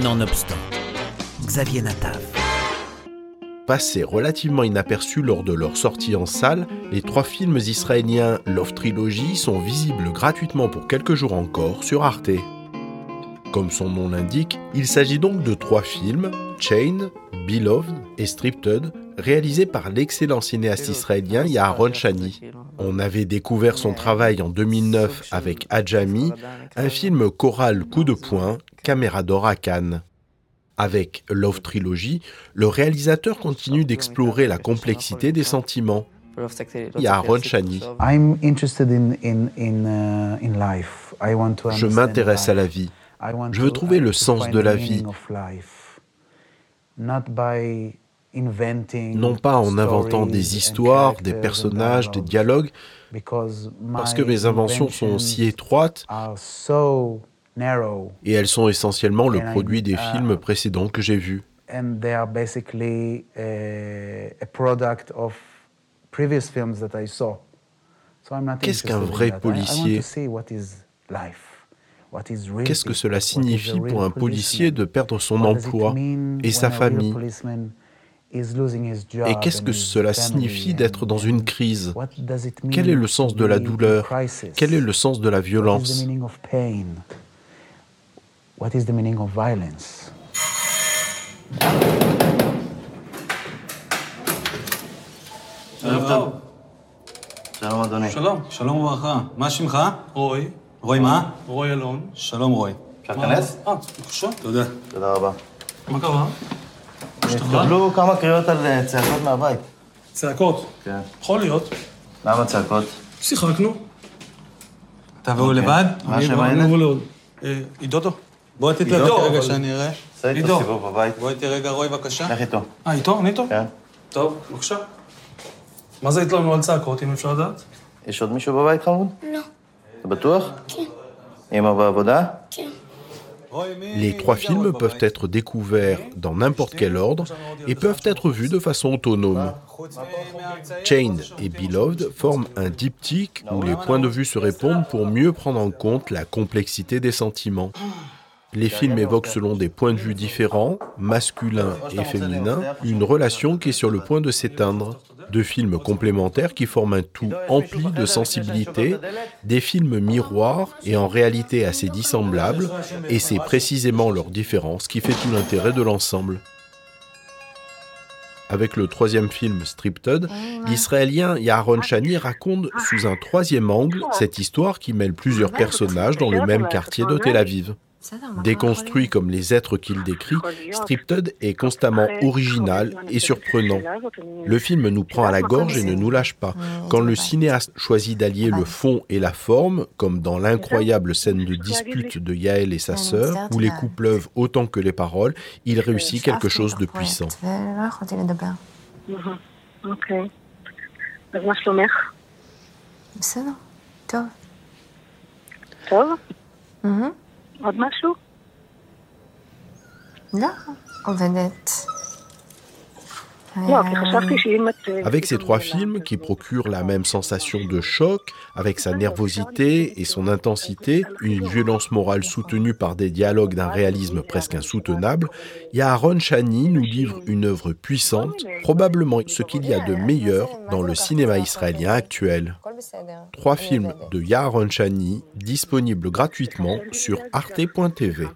Nonobstant, Xavier Natav. Passés relativement inaperçus lors de leur sortie en salle, les trois films israéliens Love Trilogy sont visibles gratuitement pour quelques jours encore sur Arte. Comme son nom l'indique, il s'agit donc de trois films, Chain, Beloved et Stripted, réalisés par l'excellent cinéaste israélien Yaharon Shani. On avait découvert son travail en 2009 avec Adjami, un film choral coup de poing, caméra d'or à Cannes. Avec Love Trilogy, le réalisateur continue d'explorer la complexité des sentiments. Yaharon Shani. Je m'intéresse à la vie. Je veux trouver le sens de la vie, non pas en inventant des histoires, des personnages, des dialogues, parce que mes inventions sont si étroites et elles sont essentiellement le produit des films précédents que j'ai vus. Qu'est-ce qu'un vrai policier? Qu'est-ce que cela signifie pour un policier de perdre son emploi et sa famille? et qu'est-ce que cela signifie d'être dans une crise? Quel est le sens de la douleur? Quel est le sens de la violence? רועי. מה? רועי אלון. שלום רועי. אפשר להיכנס? אה, בבקשה. תודה. תודה רבה. מה קרה? התקבלו כמה קריאות על אה, צעקות מהבית. צעקות. כן. יכול להיות. למה צעקות? שיחקנו. אתה והוא לבד? מה? ולעוד. אה, עידודו. בוא תתלבט רגע שאני אראה. עשה איתו עידו. סיבוב בבית. בוא איתי רגע, רועי, בבקשה. לך איתו. אה, איתו? אני איתו? כן. טוב, בבקשה. מה זה התלוננו על צעקות, אם אפשר לדעת? יש עוד מישהו בבית חמוד? לא. אתה בטוח? כן. אמא בעבודה? רועי, מי... Les trois films peuvent être découverts dans n'importe quel ordre et peuvent être vus de façon autonome. חוץ מהאמצעים. Chain et Beloved forment un diptyque où les points de vue se répondent pour mieux prendre en compte la complexité des sentiments. Les films évoquent selon des points de vue différents, masculins et féminins, une relation qui est sur le point de s'éteindre. Deux films complémentaires qui forment un tout empli de sensibilité, des films miroirs et en réalité assez dissemblables, et c'est précisément leur différence qui fait tout l'intérêt de l'ensemble. Avec le troisième film Stripted, l'Israélien Yaharon Shani raconte sous un troisième angle cette histoire qui mêle plusieurs personnages dans le même quartier de Tel Aviv. Déconstruit comme les êtres qu'il décrit, Stripted est constamment original et surprenant. Le film nous prend à la gorge et ne nous lâche pas. Quand le cinéaste choisit d'allier le fond et la forme, comme dans l'incroyable scène de dispute de Yael et sa sœur, où les coups pleuvent autant que les paroles, il réussit quelque chose de puissant. ולא יכולתי לדבר. אוקיי. אז מה שלומך? בסדר, טוב. טוב? מהמם. עוד משהו? לא, עובדת. Avec ces trois films qui procurent la même sensation de choc, avec sa nervosité et son intensité, une violence morale soutenue par des dialogues d'un réalisme presque insoutenable, Yaharon Shani nous livre une œuvre puissante, probablement ce qu'il y a de meilleur dans le cinéma israélien actuel. Trois films de Yaharon Shani disponibles gratuitement sur arte.tv.